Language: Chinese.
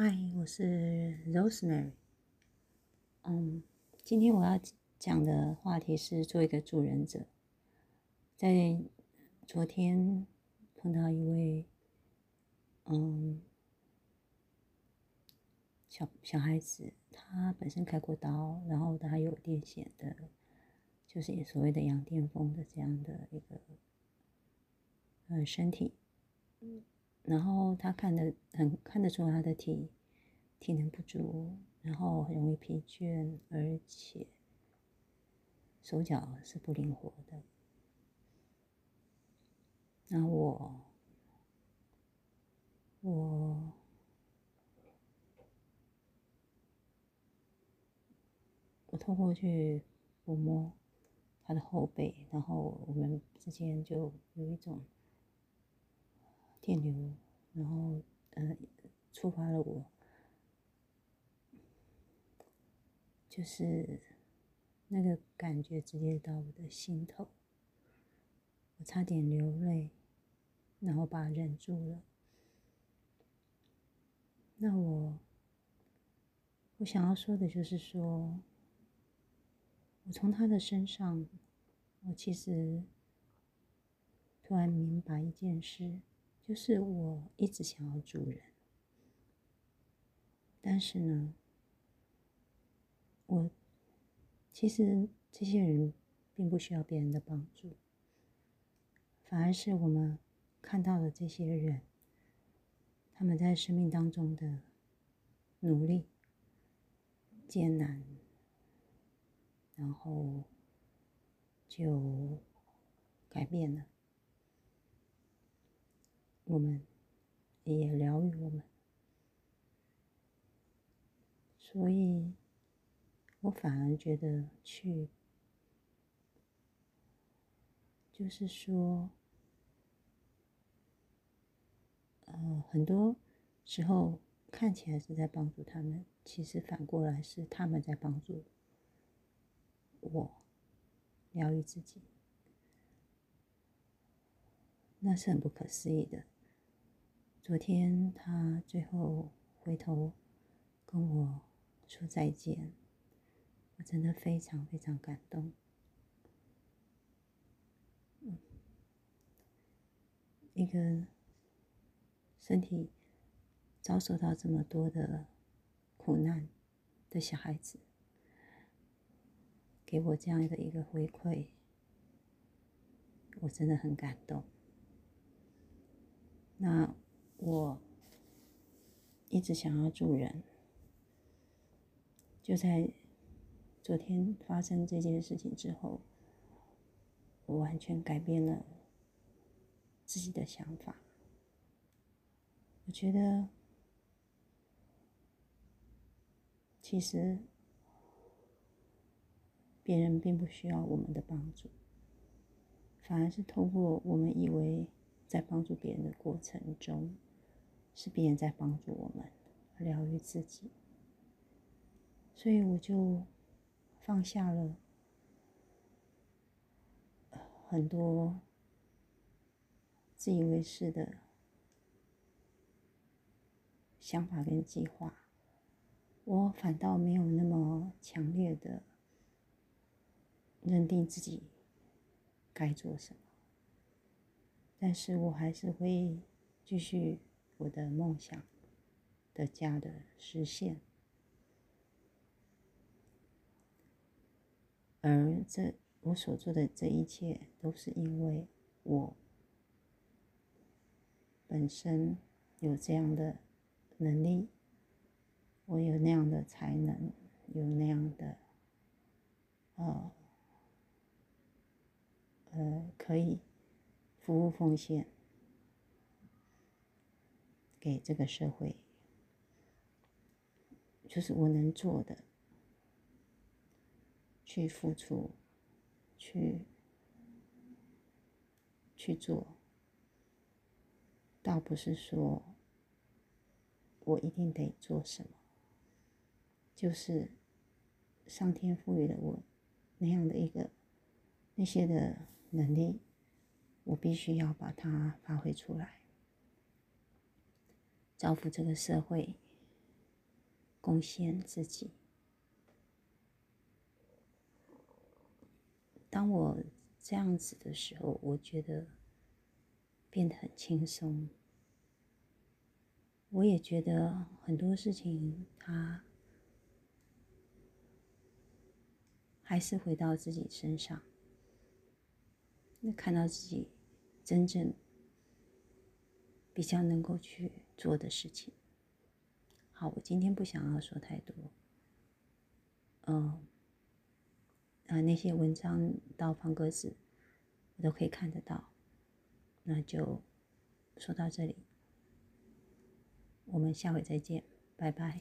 嗨，我是 Rosemary。嗯，今天我要讲的话题是做一个助人者。在昨天碰到一位嗯小小孩子，他本身开过刀，然后他有癫痫的，就是所谓的羊癫疯的这样的一个呃身体。然后他看得很看得出他的体体能不足，然后很容易疲倦，而且手脚是不灵活的。那我我我透过去抚摸他的后背，然后我们之间就有一种。电流，然后呃，触发了我，就是那个感觉直接到我的心头，我差点流泪，然后把忍住了。那我我想要说的就是说，我从他的身上，我其实突然明白一件事。就是我一直想要助人，但是呢，我其实这些人并不需要别人的帮助，反而是我们看到的这些人，他们在生命当中的努力、艰难，然后就改变了。我们也疗愈我们，所以我反而觉得去，就是说，呃，很多时候看起来是在帮助他们，其实反过来是他们在帮助我疗愈自己，那是很不可思议的。昨天他最后回头跟我说再见，我真的非常非常感动。一个身体遭受到这么多的苦难的小孩子，给我这样的一个回馈，我真的很感动。那。我一直想要助人，就在昨天发生这件事情之后，我完全改变了自己的想法。我觉得，其实别人并不需要我们的帮助，反而是通过我们以为在帮助别人的过程中。是别人在帮助我们疗愈自己，所以我就放下了很多自以为是的想法跟计划，我反倒没有那么强烈的认定自己该做什么，但是我还是会继续。我的梦想的家的实现，而这我所做的这一切，都是因为我本身有这样的能力，我有那样的才能，有那样的，呃，呃，可以服务奉献。给这个社会，就是我能做的，去付出，去去做，倒不是说我一定得做什么，就是上天赋予了我那样的一个那些的能力，我必须要把它发挥出来。造福这个社会，贡献自己。当我这样子的时候，我觉得变得很轻松。我也觉得很多事情，它还是回到自己身上，那看到自己真正比较能够去做的事情。好，我今天不想要说太多。嗯，啊，那些文章到方格子，我都可以看得到。那就说到这里。我们下回再见，拜拜。